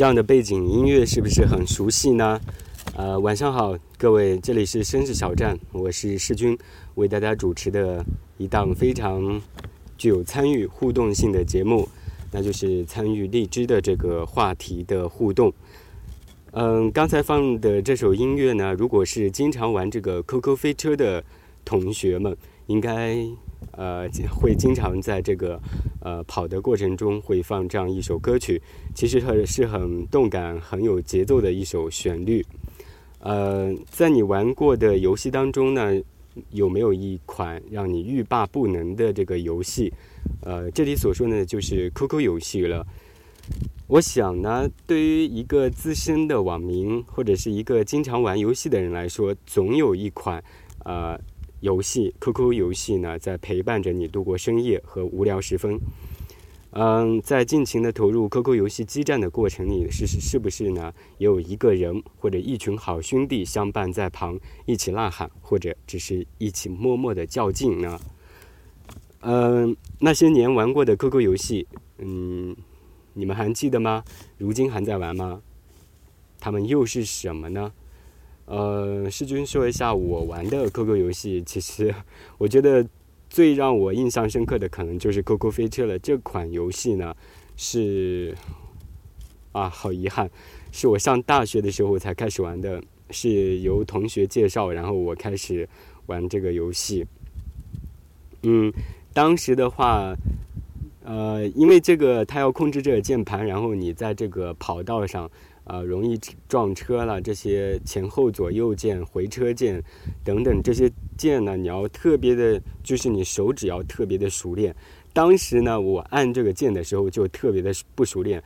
这样的背景音乐是不是很熟悉呢？呃，晚上好，各位，这里是绅士小站，我是世军，为大家主持的一档非常具有参与互动性的节目，那就是参与荔枝的这个话题的互动。嗯，刚才放的这首音乐呢，如果是经常玩这个 QQ 飞车的同学们，应该呃会经常在这个呃跑的过程中会放这样一首歌曲，其实它是很动感、很有节奏的一首旋律。呃，在你玩过的游戏当中呢，有没有一款让你欲罢不能的这个游戏？呃，这里所说呢，就是 QQ 游戏了。我想呢，对于一个资深的网民或者是一个经常玩游戏的人来说，总有一款呃游戏 QQ 游戏呢，在陪伴着你度过深夜和无聊时分。嗯，在尽情的投入 QQ 游戏激战的过程里，是是是不是呢？也有一个人或者一群好兄弟相伴在旁，一起呐喊，或者只是一起默默的较劲呢？嗯，那些年玩过的 QQ 游戏，嗯，你们还记得吗？如今还在玩吗？他们又是什么呢？呃，世军说一下我玩的 QQ 游戏，其实 我觉得最让我印象深刻的可能就是 QQ 飞车了。这款游戏呢，是啊，好遗憾，是我上大学的时候才开始玩的，是由同学介绍，然后我开始玩这个游戏。嗯，当时的话，呃，因为这个它要控制这个键盘，然后你在这个跑道上，呃，容易撞车了。这些前后左右键、回车键等等这些键呢，你要特别的，就是你手指要特别的熟练。当时呢，我按这个键的时候就特别的不熟练，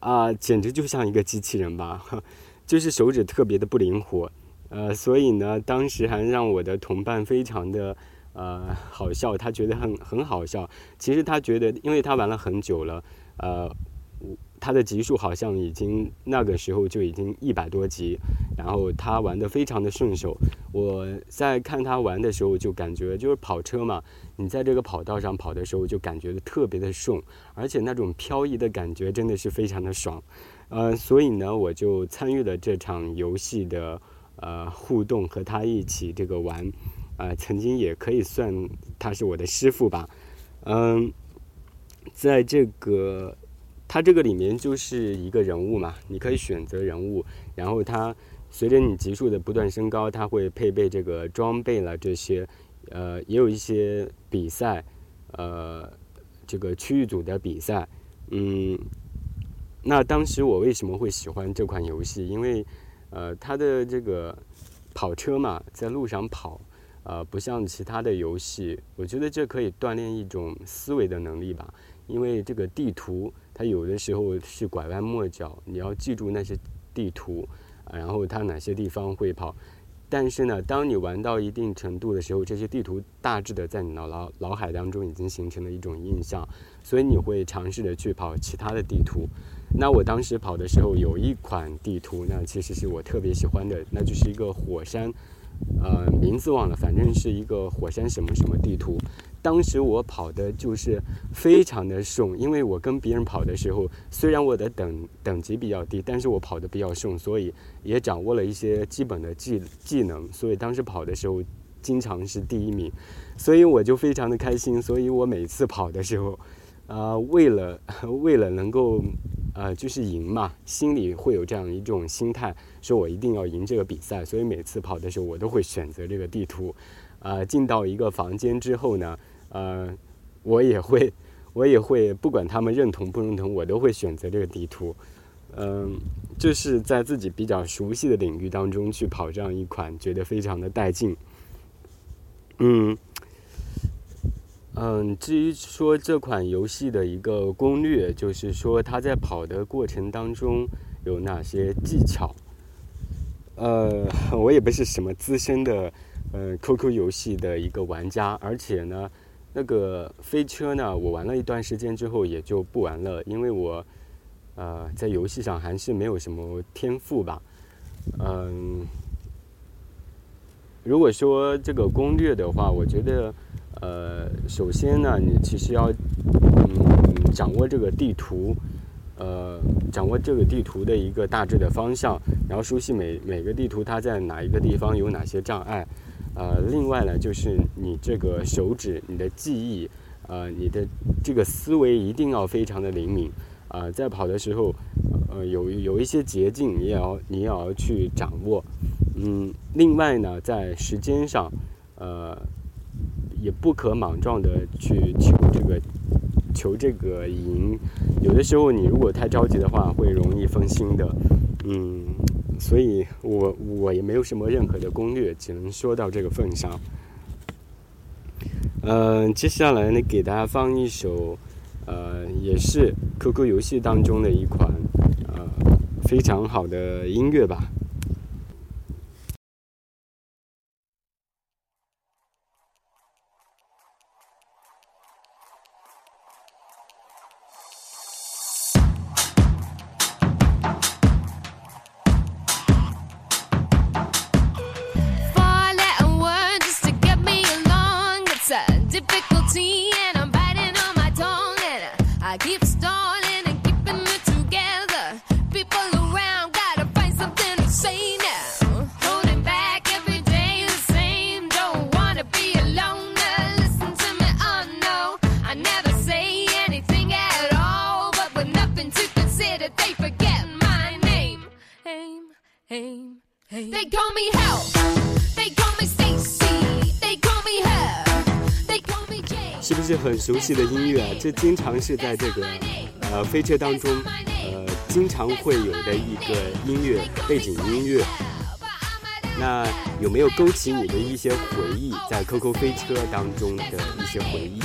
啊，简直就像一个机器人吧，就是手指特别的不灵活。呃，所以呢，当时还让我的同伴非常的。呃，好笑，他觉得很很好笑。其实他觉得，因为他玩了很久了，呃，他的级数好像已经那个时候就已经一百多级，然后他玩的非常的顺手。我在看他玩的时候，就感觉就是跑车嘛，你在这个跑道上跑的时候，就感觉特别的顺，而且那种漂移的感觉真的是非常的爽。呃，所以呢，我就参与了这场游戏的呃互动，和他一起这个玩。啊，曾经也可以算他是我的师傅吧，嗯，在这个它这个里面就是一个人物嘛，你可以选择人物，然后它随着你级数的不断升高，它会配备这个装备了这些，呃，也有一些比赛，呃，这个区域组的比赛，嗯，那当时我为什么会喜欢这款游戏？因为呃，它的这个跑车嘛，在路上跑。呃，不像其他的游戏，我觉得这可以锻炼一种思维的能力吧。因为这个地图，它有的时候是拐弯抹角，你要记住那些地图，然后它哪些地方会跑。但是呢，当你玩到一定程度的时候，这些地图大致的在你脑脑脑海当中已经形成了一种印象，所以你会尝试着去跑其他的地图。那我当时跑的时候，有一款地图，那其实是我特别喜欢的，那就是一个火山。呃，名字忘了，反正是一个火山什么什么地图。当时我跑的就是非常的顺，因为我跟别人跑的时候，虽然我的等等级比较低，但是我跑的比较顺，所以也掌握了一些基本的技技能，所以当时跑的时候经常是第一名，所以我就非常的开心。所以我每次跑的时候，啊，为了 为了能够。呃，就是赢嘛，心里会有这样一种心态，说我一定要赢这个比赛，所以每次跑的时候，我都会选择这个地图。呃，进到一个房间之后呢，呃，我也会，我也会，不管他们认同不认同，我都会选择这个地图。嗯，就是在自己比较熟悉的领域当中去跑这样一款，觉得非常的带劲。嗯。嗯，至于说这款游戏的一个攻略，就是说它在跑的过程当中有哪些技巧。呃，我也不是什么资深的呃 QQ 游戏的一个玩家，而且呢，那个飞车呢，我玩了一段时间之后也就不玩了，因为我呃在游戏上还是没有什么天赋吧。嗯，如果说这个攻略的话，我觉得，呃，首先呢，你其实要嗯掌握这个地图，呃，掌握这个地图的一个大致的方向，然后熟悉每每个地图它在哪一个地方有哪些障碍。呃，另外呢，就是你这个手指、你的记忆，呃，你的这个思维一定要非常的灵敏。啊，在跑的时候，呃，有有一些捷径，你也要你也要去掌握。嗯，另外呢，在时间上，呃，也不可莽撞的去求这个求这个赢。有的时候你如果太着急的话，会容易分心的。嗯，所以我我也没有什么任何的攻略，只能说到这个份上。嗯，接下来呢，给大家放一首。呃，也是 QQ 游戏当中的一款呃非常好的音乐吧。是不是很熟悉的音乐啊？这经常是在这个呃飞车当中，呃经常会有的一个音乐背景音乐。那有没有勾起你的一些回忆？在 QQ 飞车当中的一些回忆？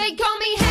They call me.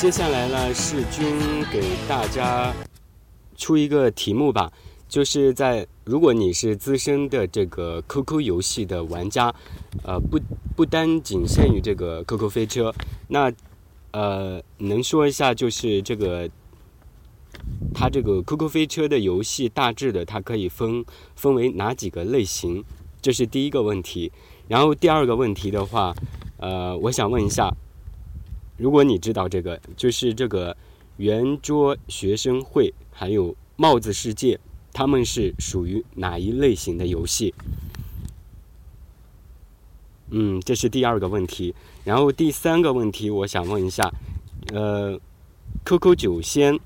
接下来呢，世军给大家出一个题目吧，就是在如果你是资深的这个 QQ 游戏的玩家，呃，不不单仅限于这个 QQ 飞车，那呃，能说一下就是这个它这个 QQ 飞车的游戏大致的它可以分分为哪几个类型？这是第一个问题。然后第二个问题的话，呃，我想问一下。如果你知道这个，就是这个圆桌学生会还有帽子世界，他们是属于哪一类型的游戏？嗯，这是第二个问题。然后第三个问题，我想问一下，呃，QQ 九仙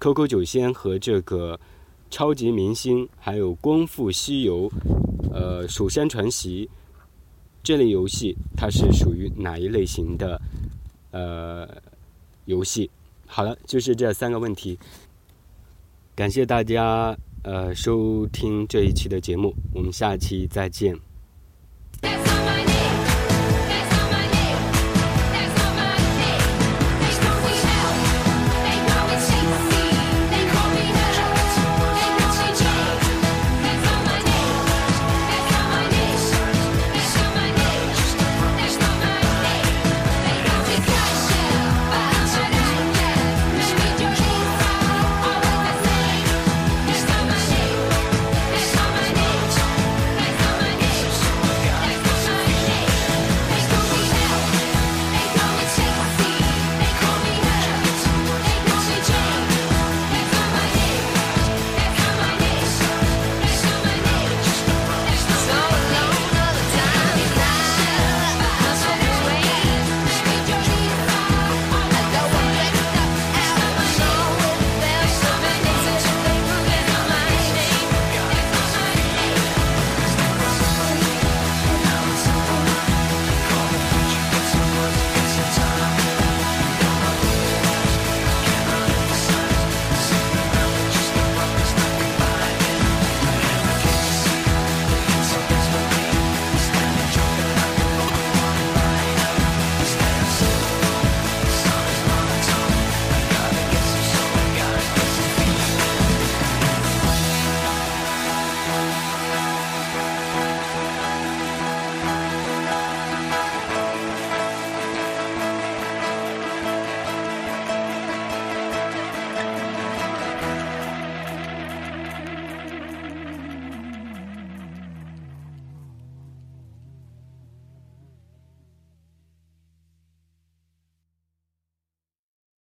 ，QQ 九仙和这个超级明星，还有功夫西游，呃，蜀山传奇这类游戏，它是属于哪一类型的呃游戏？好了，就是这三个问题。感谢大家呃收听这一期的节目，我们下期再见。